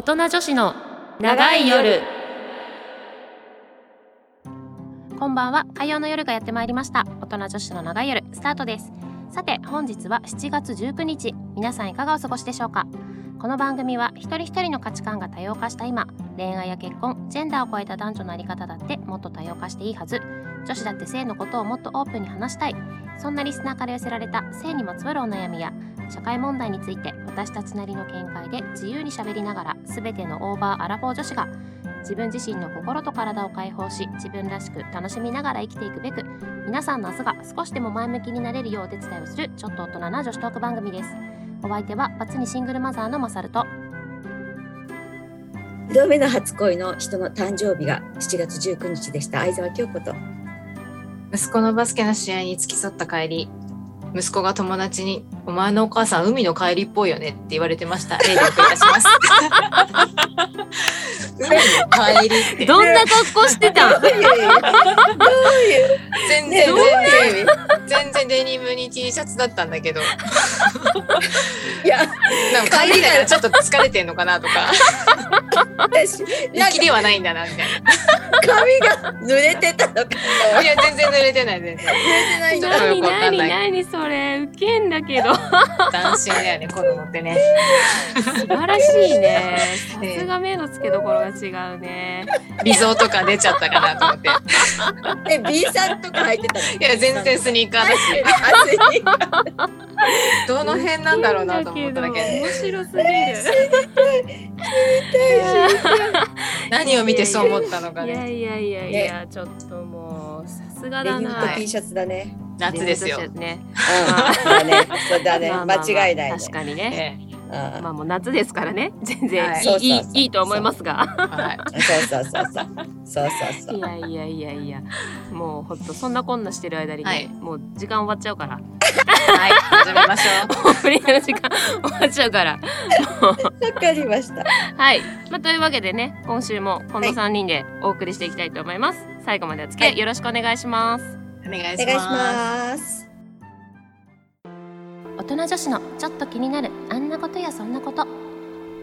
大人女子の長い夜。こんばんは。火曜の夜がやってまいりました。大人女子の長い夜スタートです。さて本日は7月19日。皆さんいかがお過ごしでしょうか？この番組は一人一人の価値観が多様化した今恋愛や結婚ジェンダーを超えた男女のあり方だってもっと多様化していいはず。女子だって性のことをもっとオープンに話したい。そんなリスナーから寄せられた性にまつわるお悩みや社会問題について私たちなりの見解で自由にしゃべりながら全てのオーバーアラフォー女子が自分自身の心と体を解放し自分らしく楽しみながら生きていくべく皆さんの明日が少しでも前向きになれるようお手伝いをするちょっと大人な女子トーク番組です。お相手はバツ2シングルマザーのマサルと2度目の初恋の人の誕生日が7月19日でした。相沢京子と息子のバスケの試合に付き添った帰り息子が友達に「お前のお母さん海の帰りっぽいよね」って言われてました。例でお送りいたします。海の帰りって。どんな格好してたん？どういう全然全然。デニムに T シャツだったんだけど。いやなんか帰りだからちょっと疲れてんのかなとか。私なんか雪ではないんだなみたい髪が濡れてたのかな？いや全然濡れてない全然。濡れてないちょっとよ何くわかん何ない。何それ。ウケんだけど 斬新だよね子供ってね。素晴らしいね。さすが目の付けどころが違うね。理想とか出ちゃったかなと思って。え B さんとか履いてたの？いや全然スニーカーだし。どの辺なんだろうなと思っただけで面白すぎる。何を見てそう思ったのかいやねいやいやいや、ちょっともうさすがだな。デニムと T シャツだね夏ですよ。ね。うん。そうだね。間違いないね。確かにね。まあもう夏ですからね。全然、はい。い、いいいいと思いますが。えはい。そうそうそうそう。そうそうそいうやいやいやいや。もうほんとそんなこんなしてる間にね、はい。もう時間終わっちゃうから。はい。始めましょう。オープニングの時間終わっちゃうから。わかりました。はい、まあ、というわけでね今週もこの3人でお送りしていきたいと思います、最後までお付き合い。よろしくお願いします、お願いします。大人女子のちょっと気になるあんなことやそんなこと。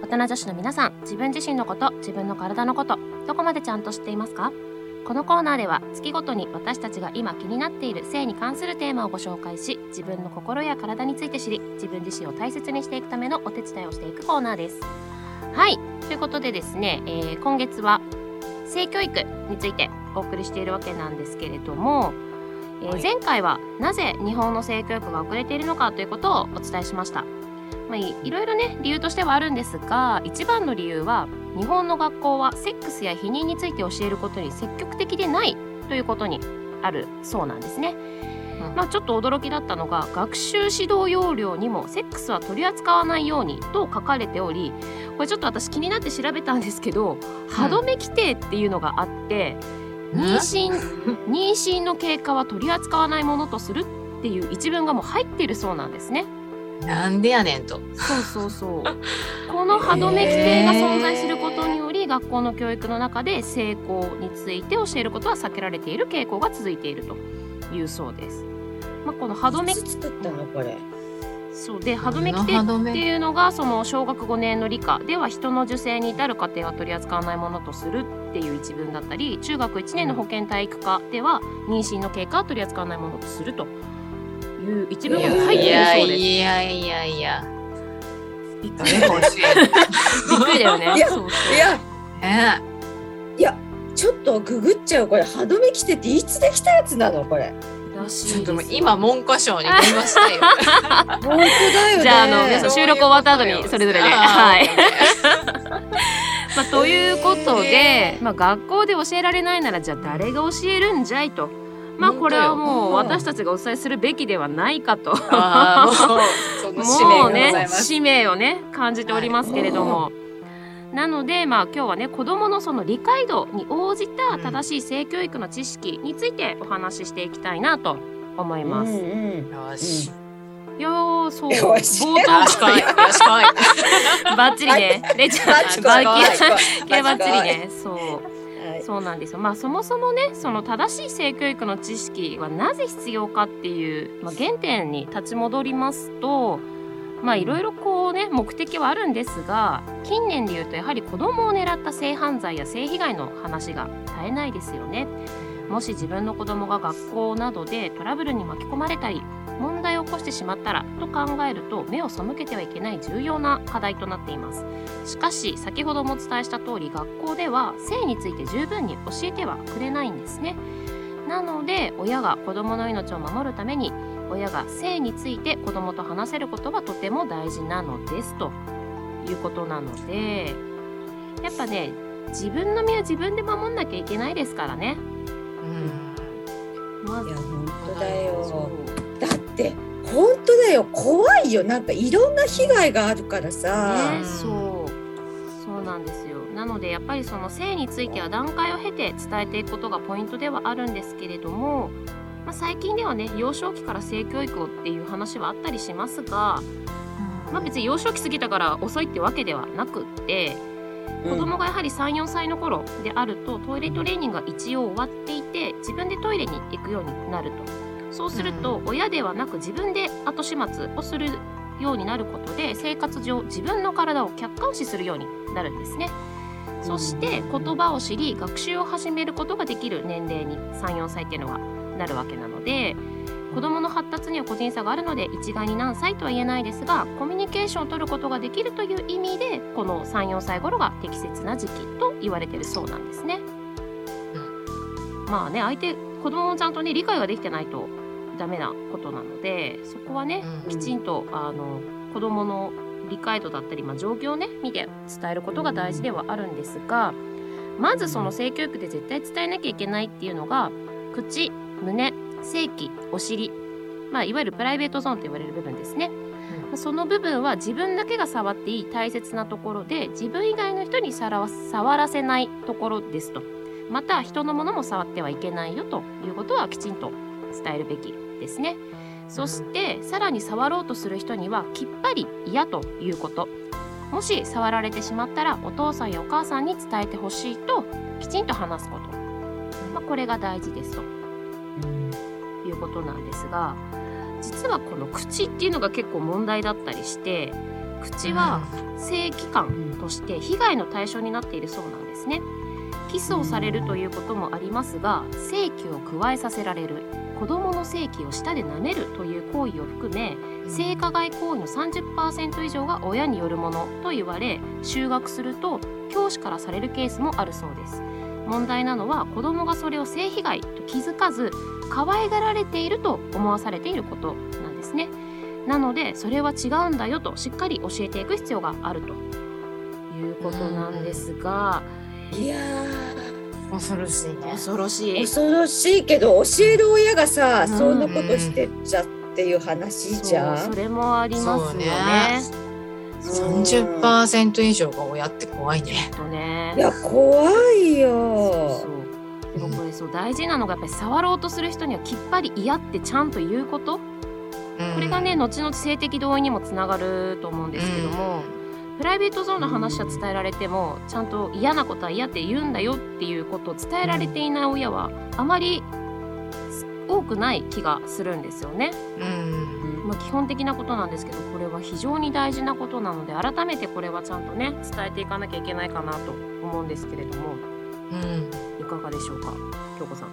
大人女子の皆さん自分自身のこと自分の体のことどこまでちゃんと知っていますか？このコーナーでは月ごとに私たちが今気になっている性に関するテーマをご紹介し自分の心や体について知り自分自身を大切にしていくためのお手伝いをしていくコーナーです。はい。ということでですね、えー今月は性教育についてお送りしているわけなんですけれども、えーはい。前回はなぜ日本の性教育が遅れているのかということをお伝えしました、まあ、いいろいろね理由としてはあるんですが一番の理由は日本の学校はセックスや避妊について教えることに積極的でないということにあるそうなんですね、うん。まあ、ちょっと驚きだったのが学習指導要領にもセックスは取り扱わないようにと書かれておりこれちょっと私気になって調べたんですけど歯止め規定っていうのがあって、妊娠妊娠の経過は取り扱わないものとするっていう一文がもう入ってるそうなんですね。なんでやねんとそうそうそう。この歯止め規定が存在することにより学校の教育の中で性交について教えることは避けられている傾向が続いているというそうです。まあ、この歯止めいつ作ったのこれそう。で歯止め規定っていうのがその小学5年の理科では人の受精に至る過程は取り扱わないものとするっていう一文だったり中学1年の保健体育科では妊娠の経過は取り扱わないものとするという一文が入っているそうです。いやいやいや。びっくりだよね。いやそうそう。いや。ねいやちょっとググっちゃうこれ。歯止め規定っていつできたやつなのこれちょっと今文科省に電話したいよ。本当だよね。じゃああの皆さん収録終わった後にそれぞれで。はい。まあ、ということで、えまあ、学校で教えられないならじゃあ誰が教えるんじゃいと。まあこれはもう私たちがお伝えするべきではないかと。もうね使命をね感じておりますけれども、なのでまあ今日はね子どものその理解度に応じた正しい性教育の知識についてお話ししていきたいなと思います。うんうん。よし、いやーそう。よし。冒頭しこ い。バッチリね。レちゃんバッバチリバッチリね。そう。はい。そう。なんですよ。まあそもそもね、その正しい性教育の知識はなぜ必要かっていう、まあ、原点に立ち戻りますと、まあいろいろこうね目的はあるんですが近年で言うとやはり子供を狙った性犯罪や性被害の話が絶えないですよね。もし自分の子供が学校などでトラブルに巻き込まれたり問題を起こしてしまったらと考えると目を背けてはいけない重要な課題となっていますしかし先ほどもお伝えした通り学校では性について十分に教えてはくれないんですねなので親が子供の命を守るために親が性について子供と話せることはとても大事なのですということなのでやっぱね自分の身は自分で守んなきゃいけないですからね。うん。まずいや本当だよ。だって本当だよ。怖いよ。なんかいろんな被害があるからさ、ね、そう。そうなんですよ。なのでやっぱりその性については段階を経て伝えていくことがポイントではあるんですけれども、まあ、最近ではね幼少期から性教育をっていう話はあったりしますが、まあ、別に幼少期過ぎたから遅いってわけではなくって子供がやはり34歳の頃であるとトイレトレーニングが一応終わっていて自分でトイレに行くようになると。そうすると親ではなく自分で後始末をするようになることで生活上自分の体を客観視するようになるんですね。そして言葉を知り学習を始めることができる年齢に34歳っていうのはなるわけなので子どもの発達には個人差があるので一概に何歳とは言えないですがコミュニケーションを取ることができるという意味でこの34歳頃が適切な時期と言われているそうなんですね。まあね相手子供もちゃんとね理解ができてないとダメなことなのでそこはねうんきちんとあの子供の理解度だったり、まあ、状況をね見て伝えることが大事ではあるんですがまずその性教育で絶対伝えなきゃいけないっていうのが口胸性器お尻、まあ、いわゆるプライベートゾーンと言われる部分ですね。その部分は自分だけが触っていい大切なところで自分以外の人にさらわ触らせないところですと。また人のものも触ってはいけないよと。いうことはきちんと伝えるべきですね。そしてさらに触ろうとする人にはきっぱり嫌ということ。もし触られてしまったらお父さんやお母さんに伝えてほしいときちんと話すこと、まあ、これが大事ですということなんですが実はこの口っていうのが結構問題だったりして口は性器官として被害の対象になっているそうなんですね。キスをされるということもありますが性器を加えさせられる子供の性器を舌で舐めるという行為を含め性加害行為の30%以上が親によるものと言われ就学すると教師からされるケースもあるそうです問題なのは子供がそれを性被害と気づかず可愛がられていると思わされていることなんですね。なのでそれは違うんだよとしっかり教えていく必要があるということなんですが。いや恐ろしいね。恐ろしい。ー恐ろしいけど教える親がさ、うん。そんなことしてっちゃっていう話じゃん。それもありますよね30%以上が親って怖いね。とねいや怖いそよ。うでもこれそう大事なのがやっぱり触ろうとする人にはきっぱり嫌ってちゃんと言うこと？これがね後々性的同意にもつながると思うんですけども、プライベートゾーンの話は伝えられてもちゃんと嫌なことは嫌って言うんだよっていうことを伝えられていない親はあまり多くない気がするんですよね。うんまあ、基本的なことなんですけどこれは非常に大事なことなので改めてこれはちゃんとね伝えていかなきゃいけないかなと思うんですけれどもうん。いかがでしょうか京子さん。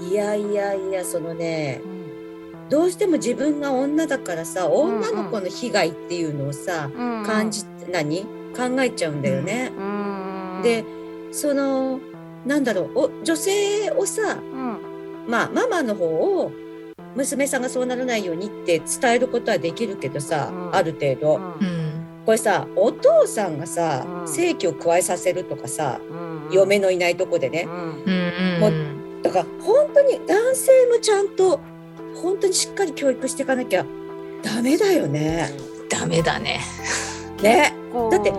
いやいやいやそのねうん。どうしても自分が女だからさ女の子の被害っていうのをさ、うん感じ何？考えちゃうんだよね。うん。でそのなんだろうお女性をさうん。まあママの方を娘さんがそうならないようにって伝えることはできるけどさ、うん。ある程度、うん。うんこれさお父さんがさ、うん。性器を加えさせるとかさ、うん。嫁のいないとこでね、うん。うだから本当に男性もちゃんと本当にしっかり教育していかなきゃダメだよね。ダメだね。ね。だって。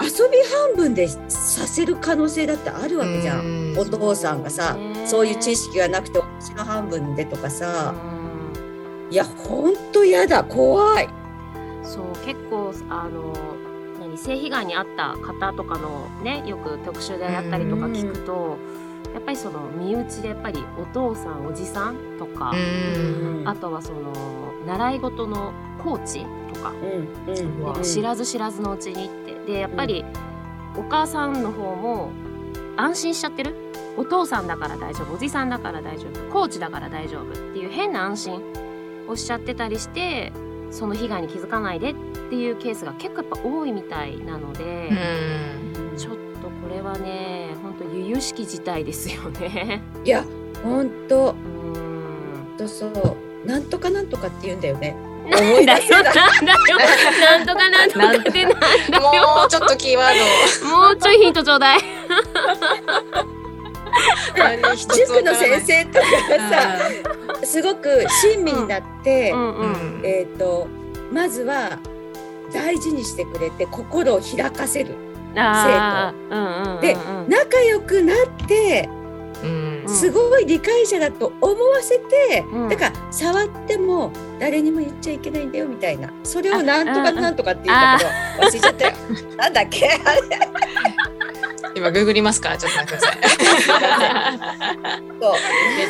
遊び半分でさせる可能性だってあるわけじゃん。うん。お父さんがさねそういう知識がなくて私の半分でとかさ、うん。いや本当やだ。怖い。そう結構あの何性被害に遭った方とかのねよく特集でやったりとか聞くと、やっぱりその身内でやっぱりお父さんおじさんとか、うんあとはその習い事のコーチとかうんうん知らず知らずのうちにって。でやっぱりお母さんの方も安心しちゃってるお父さんだから大丈夫おじさんだから大丈夫コーチだから大丈夫っていう変な安心をしちゃってたりしてその被害に気づかないでっていうケースが結構やっぱ多いみたいなので、うん。ちょっとこれはね本当由々しき事態ですよね。いや本当。うーんとそう。なんとかなんとかって言うんだよね。なんだよ。なんだよ。なんとかなんとかってなんだよ。もうちょっとキーワーもうちょいヒントちょうだい。塾の先生生とかがさすごく親身になって、うん。ううん。ん。えっ、とまずは大事にしてくれて心を開かせるあー。うんうんうんうん。で仲良くなってうん。うんすごい理解者だと思わせて、うん。だから触っても誰にも言っちゃいけないんだよみたいな。それをなんとかなんとかって言うんだけど忘れちゃったよ。なんだっけあれ今ググりますからちょっと待ってください。そう。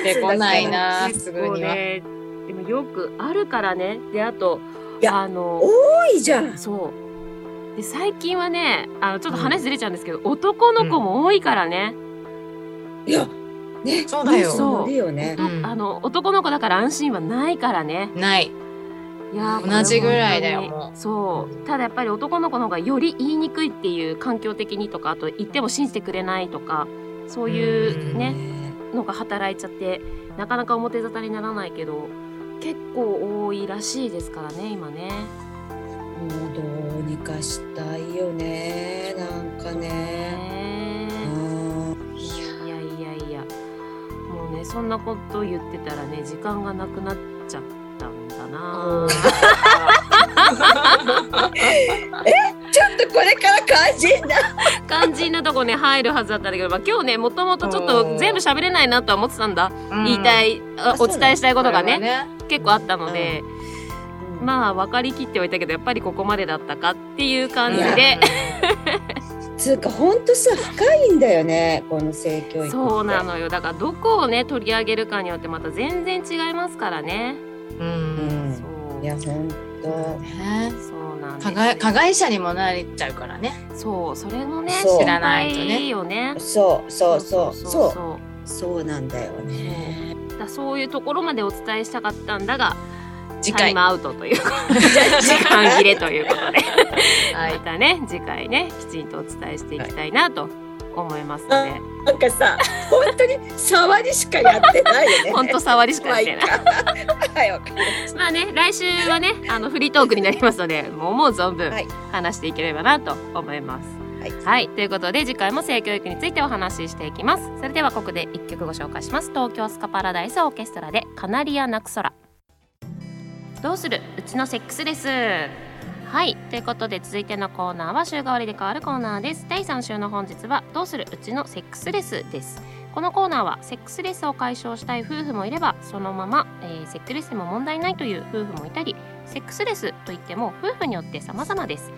出てこないな。結すぐには、でもよくあるからね。であとあの多いじゃん。そう。で最近はねあのちょっと話ずれちゃうんですけど、男の子も多いからね、いやねそうだよ。そういるよね。うん。あの男の子だから安心はないからね。ないいやー同じぐらいだよそう。ただやっぱり男の子の方がより言いにくいっていう環境的にとかあと言っても信じてくれないとかそういうねのが働いちゃってなかなか表沙汰にならないけど結構多いらしいですからね今ね。もうどうにかしたいよねなんかね。いやいやいやもうねそんなこと言ってたらね時間がなくなっちゃったんだな。ちょっとこれから肝心な。肝心なとこね入るはずだったんだけど、まあ、今日ねもともとちょっと全部喋れないなとは思ってたんだ、言いたいお伝えしたいことがねね。結構あったので、まあ分かりきってはいたけどやっぱりここまでだったかっていう感じで、つうかほんとさ深いんだよねこの性教育そうなのよ。だからどこをね取り上げるかによってまた全然違いますからね。ううんいやほんとねそうなんです加害加害者にもなれちゃうからね。そうそれもね知らないとね。いいよね。そうそうそうそう。そう。そうなんだよね。だそういうところまでお伝えしたかったんだが次回。タイムアウトという時間切れということで、はい。またね次回ねきちんとお伝えしていきたいなと思いますので、なんかさ本当に触りしかやってないよねほんと触りしかやってない。はいわかりましたまあね来週はねあのフリートークになりますのでもう思う存分はい話していければなと思います。はいはい、ということで次回も性教育についてお話ししていきます。それではここで一曲ご紹介します。東京スカパラダイスオーケストラでカナリア泣く空。どうする？うちのセックスレス。はい、ということで続いてのコーナーは週替わりで変わるコーナーです。第3週の本日はどうするうちのセックスレスです。このコーナーはセックスレスを解消したい夫婦もいればそのまま、えーセックスレスでも問題ないという夫婦もいたりセックスレスといっても夫婦によって様々です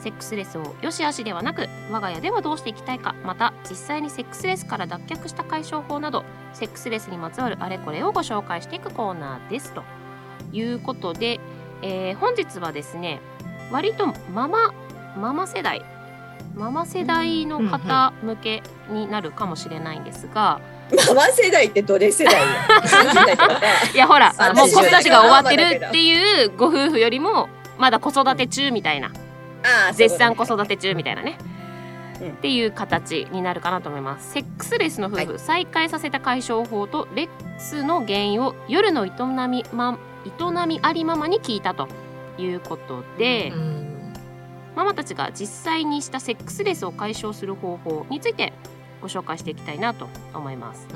セックスレスを良し悪しではなく我が家ではどうしていきたいかまた実際にセックスレスから脱却した解消法などセックスレスにまつわるあれこれをご紹介していくコーナーですということで、えー本日はですね割とママママ世代ママ世代の方向けになるかもしれないんですが、ママ世代ってどれ世代よ30 代とか。いやほらあもう子育てが終わってるっていうご夫婦よりもまだ子育て中みたいな。ああ絶賛子育て中みたいなね、うん。っていう形になるかなと思います。セックスレスの夫婦、は再開させた解消法とレックスの原因を夜の営み,、ま、営みありママに聞いたということで、うん。ママたちが実際にしたセックスレスを解消する方法についてご紹介していきたいなと思います。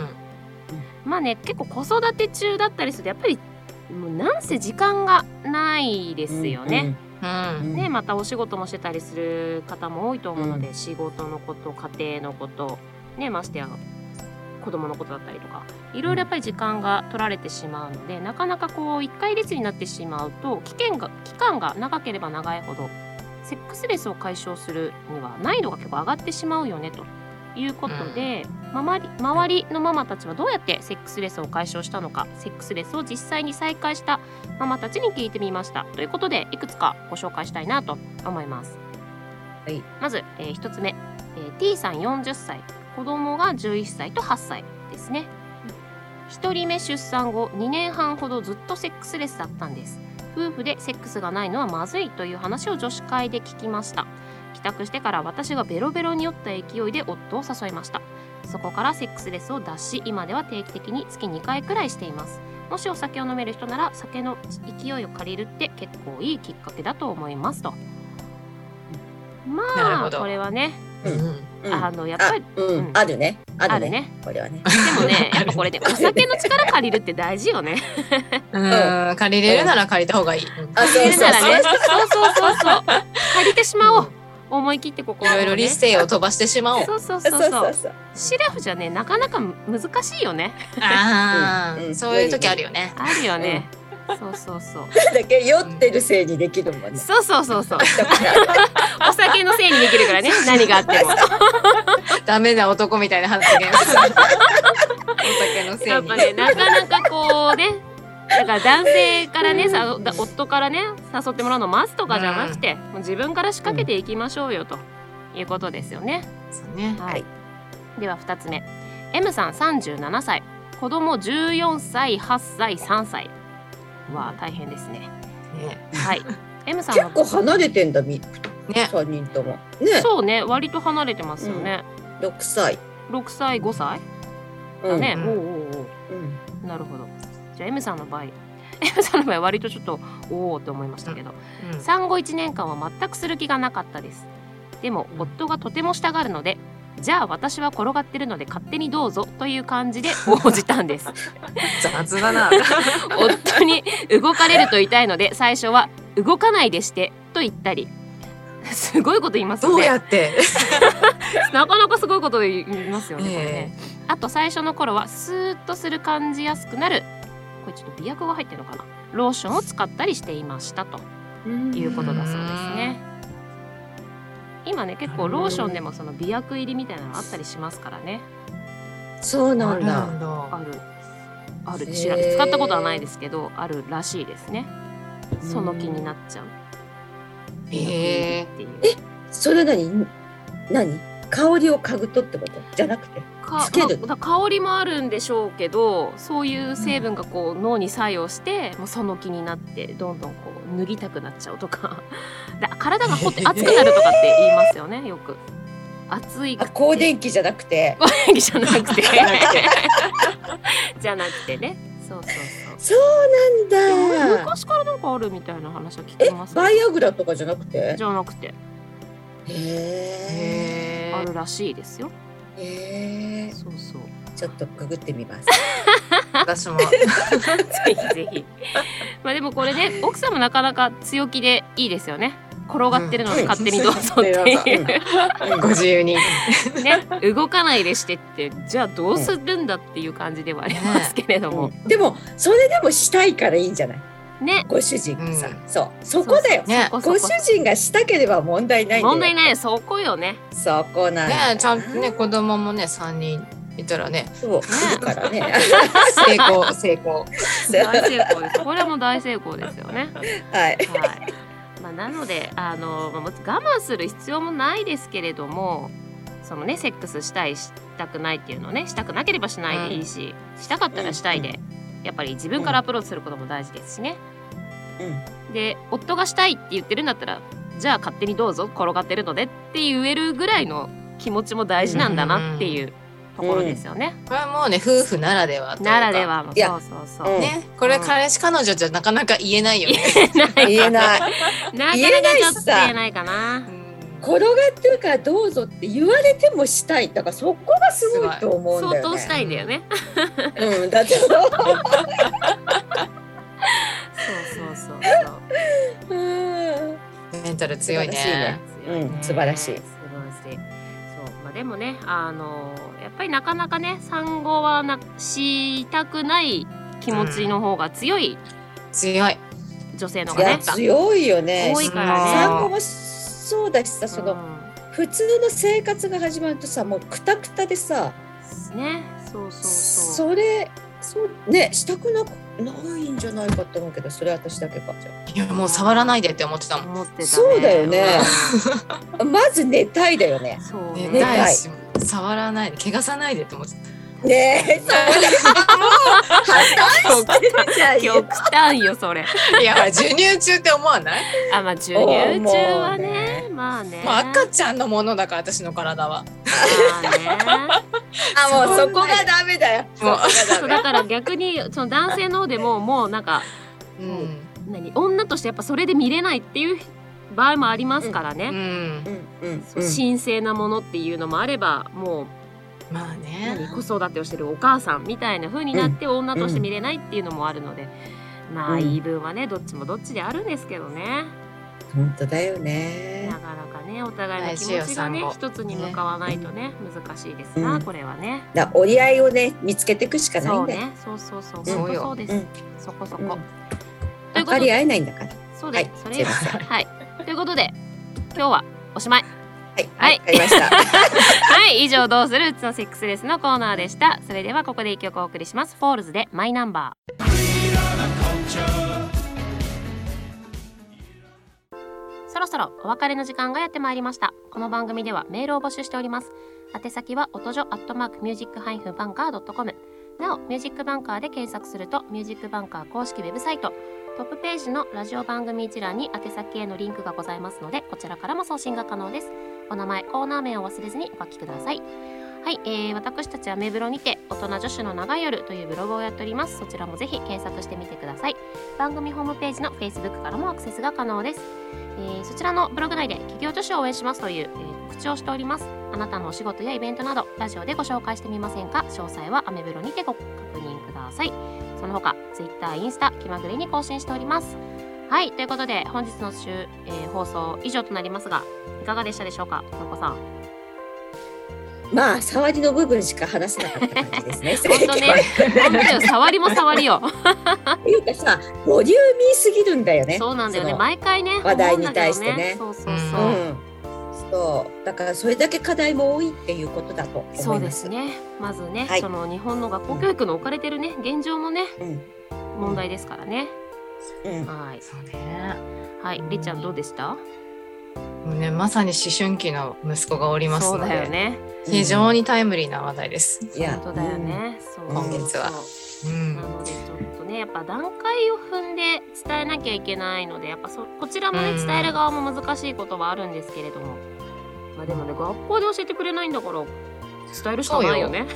まあね結構子育て中だったりするとやっぱりもうなんせ時間がないですよね。うんうん。ねまたお仕事もしてたりする方も多いと思うので、う仕事のこと家庭のことねましてや子供のことだったりとかいろいろやっぱり時間が取られてしまうのでなかなかこう一回列になってしまうと期間が期間が長ければ長いほどセックスレスを解消するには難易度が結構上がってしまうよねと。いうことで、周り周りのママたちはどうやってセックスレスを解消したのかセックスレスを実際に再開したママたちに聞いてみました。ということでいくつかご紹介したいなと思います、はい、まず、え1つ目、えー T さん40歳子供が11歳と8歳ですね。1人目出産後2年半ほどずっとセックスレスだったんです。夫婦でセックスがないのはまずいという話を女子会で聞きました。帰宅してから私がベロベロに酔った勢いで夫を誘いました。そこからセックスレスを脱し今では定期的に月2回くらいしています。もしお酒を飲める人なら酒の勢いを借りるって結構いいきっかけだと思いますと。まあこれはね、あのやっぱりあうん、うん。あるね。あるね。あるね。これはね。でもね やっぱこれでお酒の力借りるって大事よね。うん。借りれるなら借りた方がいい。うん。あそう借りるならねそうそうそうそう。そう借りてしまおう。思い切ってここいろいろ理性を飛ばしてしまおう。そうそうそそううそう。そうシラフじゃねなかなか難しいよね。ああ、うん。うん。そういう時あるよね。あるよね、そうそうそう。だけ酔ってるせいにできるもんねそうそうそうそう。お酒のせいにできるからね。何があっても。ダメな男みたいな発言。お酒のせいに。やっぱねなかなかこうね。だから男性からねさだ夫からね誘ってもらうのを待つとかじゃなくて、もう自分から仕掛けていきましょうよと。いうことですよね。そうね。はい。はい。では2つ目。M さん37歳。子供14歳8歳3歳わあ大変ですね。ね。はい。M さん結は構離れてんだみね。三人とも。ね。そうね割と離れてますよね。六歳。6歳5歳？うん。だね。うん。おうおうおううん。なるほど。じゃあ M さんの場合 M さんの場合は割とちょっとおおと思いましたけど、うん。産後1年間は全くする気がなかったです。でもうん。夫がとてもしたがるのでじゃあ私は転がってるので勝手にどうぞという感じで応じたんです。雑だな。夫に動かれると言いので最初は動かないでしてと言ったり。すごいこと言いますよどうねやって？なかなかすごいこと言いますよね,、ね。あと最初の頃はスーッとする感じやすくなる。これちょっと美薬が入ってるのかな。ローションを使ったりしていましたということだそうですね今ね結構ローションでもその美薬入りみたいなのあったりしますからね。そうなんだ。んだ。あるある知ら使ったことはないですけどあるらしいですね。その気になっちゃう。美薬入りっていう。それ何？何？香りを嗅ぐとってこと？じゃなくて？かつける？ま香りもあるんでしょうけどそういう成分がこう脳に作用してもうその気になってどんどんこう脱ぎたくなっちゃうとか。だ体がほって熱くなるとかって言いますよねよく。熱い。あ光電気じゃなくて。光電気じゃなくて。じゃなくてね。そうそうそう。そうなんだ。昔からなんかあるみたいな話は聞えきますけど。バイアグラとかじゃなくて？じゃなくて。へえあるらしいですよ。へえそうそう。ちょっとくぐってみます 私も。ぜひぜひ。まあでもこれね奥さんもなかなか強気でいいですよね。転がってるのでうん。勝手にどうぞっていう、ご自由に。ね動かないでしてって。じゃあどうするんだっていう感じではありますけれども、でもそれでもしたいからいいんじゃない？ね。ご主人がさ、うん。そう。そこだよ。ね。ご主人がしたければ問題ない問題ない。そこよね。そこなんだねちゃんとね子供もね三人いたらねそういるからね 成功成功。大成功です。これはもう大成功ですよね。はいはい。まあなのであのまあ我慢する必要もないですけれども。そのねセックスしたいしたくないっていうのをねしたくなければしないでいいし、したかったらしたいで、やっぱり自分からアプローチすることも大事ですしね。うんで夫がしたいって言ってるんだったらじゃあ勝手にどうぞ転がってるのでって言えるぐらいの気持ちも大事なんだなっていうところですよね。これはもうね夫婦ならではというかならではのいやそうそうそう。うんねこれ彼氏彼女じゃなかなか言えないよね。言えない なかなか言えないしちょっとさ言えないかな。転がってるからどうぞって言われてもしたいだからそこがすごいと思うんだよね相当したいんだよね。うんだってそう そうそうそうそう。うんメンタル強いねうん素晴らしいでもねあのやっぱりなかなかね産後はなしたくない気持ちの方が強い強い。女性の方がね。強いよね。多いからね。産後もそうだしさそのうん。普通の生活が始まるとさもうクタクタでさね。そうそうそう。それそうねしたくなくないんじゃないかと思うけどそれ私だけかじゃいやもう触らないでって思ってたもん。思ってたね。そうだよね。あ まず寝たいだよね。そう。寝ねたいし、触らないで、怪我さないでって思ってた。ねえそうだもう破綻してるじゃんよ極端よそれ。いや、授乳中って思わない？あまあ授乳中はねね。まあね。もう赤ちゃんのものだから、私の体は。まあね。あもうそこがダメだよ。もうがそうだから逆にその男性の方でももうなんかうん。何？女としてやっぱそれで見れないっていう場合もありますからね、うん。うん。うん。そう神聖なものっていうのもあればもうまあ何ね。子育てをしてるお母さんみたいな風になって女として見れないっていうのもあるので、まあうん。言い分はねどっちもどっちであるんですけどね。本当だよね。なかなかねお互いの気持ちがね一つに向かわないとね難しいですな、うん。これはね。だ折り合いをね見つけていくしかないだ。よそうんね。そうそうそう。そうよ本当そうです、うん。そこそこ。うん。ということで。分かり合えないんだから。そうです、はい。それですすいません。はい。ということで今日はおしまい。はいはいわかりました はい、以上どうする？うちのセックスレスのコーナーでした。それではここで一曲お送りします。 Foals で My Number。そろそろお別れの時間がやってまいりました。この番組ではメールを募集しております。宛先は音女アットマークミュージックハイフンバンカードットコム。なお、ミュージックバンカーで検索するとミュージックバンカー公式ウェブサイトトップページのラジオ番組一覧に宛先へのリンクがございますので、こちらからも送信が可能です。お名前、コーナー名を忘れずにお書きください。はい、えー、私たちはメブロにて大人女子の長い夜というブログをやっております。そちらもぜひ検索してみてください。番組ホームページの Facebook からもアクセスが可能です。えーそちらのブログ内で企業女子を応援しますという、えー告知をしております。あなたのお仕事やイベントなどラジオでご紹介してみませんか？詳細はアメブロにてご確認ください。その他、Twitter、インスタ、気まぐれに更新しております。はい、ということで本日の週、えー放送以上となりますが、いかがでしたでしょうか、のこさん。まあ触りの部分しか話せなかった感じですね。本当ね、本当だよ、触りも触りよ。いうかさボリューミーすぎるんだよね。そうなんだよね、毎回ね、話題に対してね。そうそうそう。うん。そう。だからそれだけ課題も多いっていうことだと思います。そうですね。まずね、はい。その日本の学校教育の置かれてるね、現状もね、うん。問題ですからね。うんはい、そうね。はい、りっちゃんどうでした？もうね、まさに思春期の息子がおりますそうので、だよね。非常にタイムリーな話題です。いや本当だよね。そう今月はそううんな。のでちょっとね、やっぱ段階を踏んで伝えなきゃいけないので、やっぱそこちらもねうん伝える側も難しいことはあるんですけれども、まあでもね学校で教えてくれないんだから伝えるしかないよね。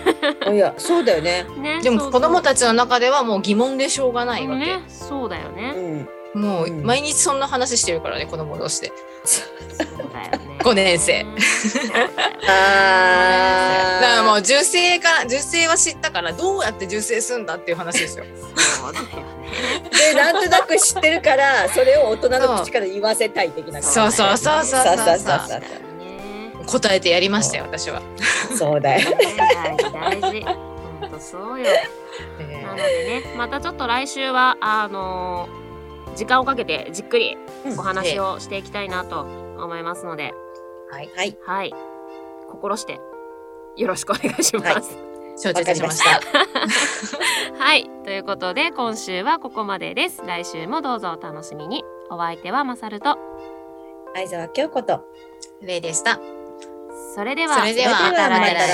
いやそうだよねねでも子供たちの中ではもう疑問でしょうがないわけ。ね、そうだよね、うん、もう毎日そんな話してるからね子供同士で。五、ね、年生。ああ。だからもう受精から受精は知ったからどうやって受精するんだっていう話ですよ。そうだよ。でなんとなく知ってるからそれを大人の口から言わせたい的な、ね。そうそうそうそうそうそうそう。答えてやりましたよ私は。そうだよ大事大事。本当そうよ。なのでね、またちょっと来週はあのー時間をかけてじっくりお話をしていきたいなと思いますので、はいはい、心してよろしくお願いします。承知いたしました。はい、ということで今週はここまでです。来週もどうぞお楽しみに。お相手はまさると。相沢京子とレイでした。それではそれではまた来週。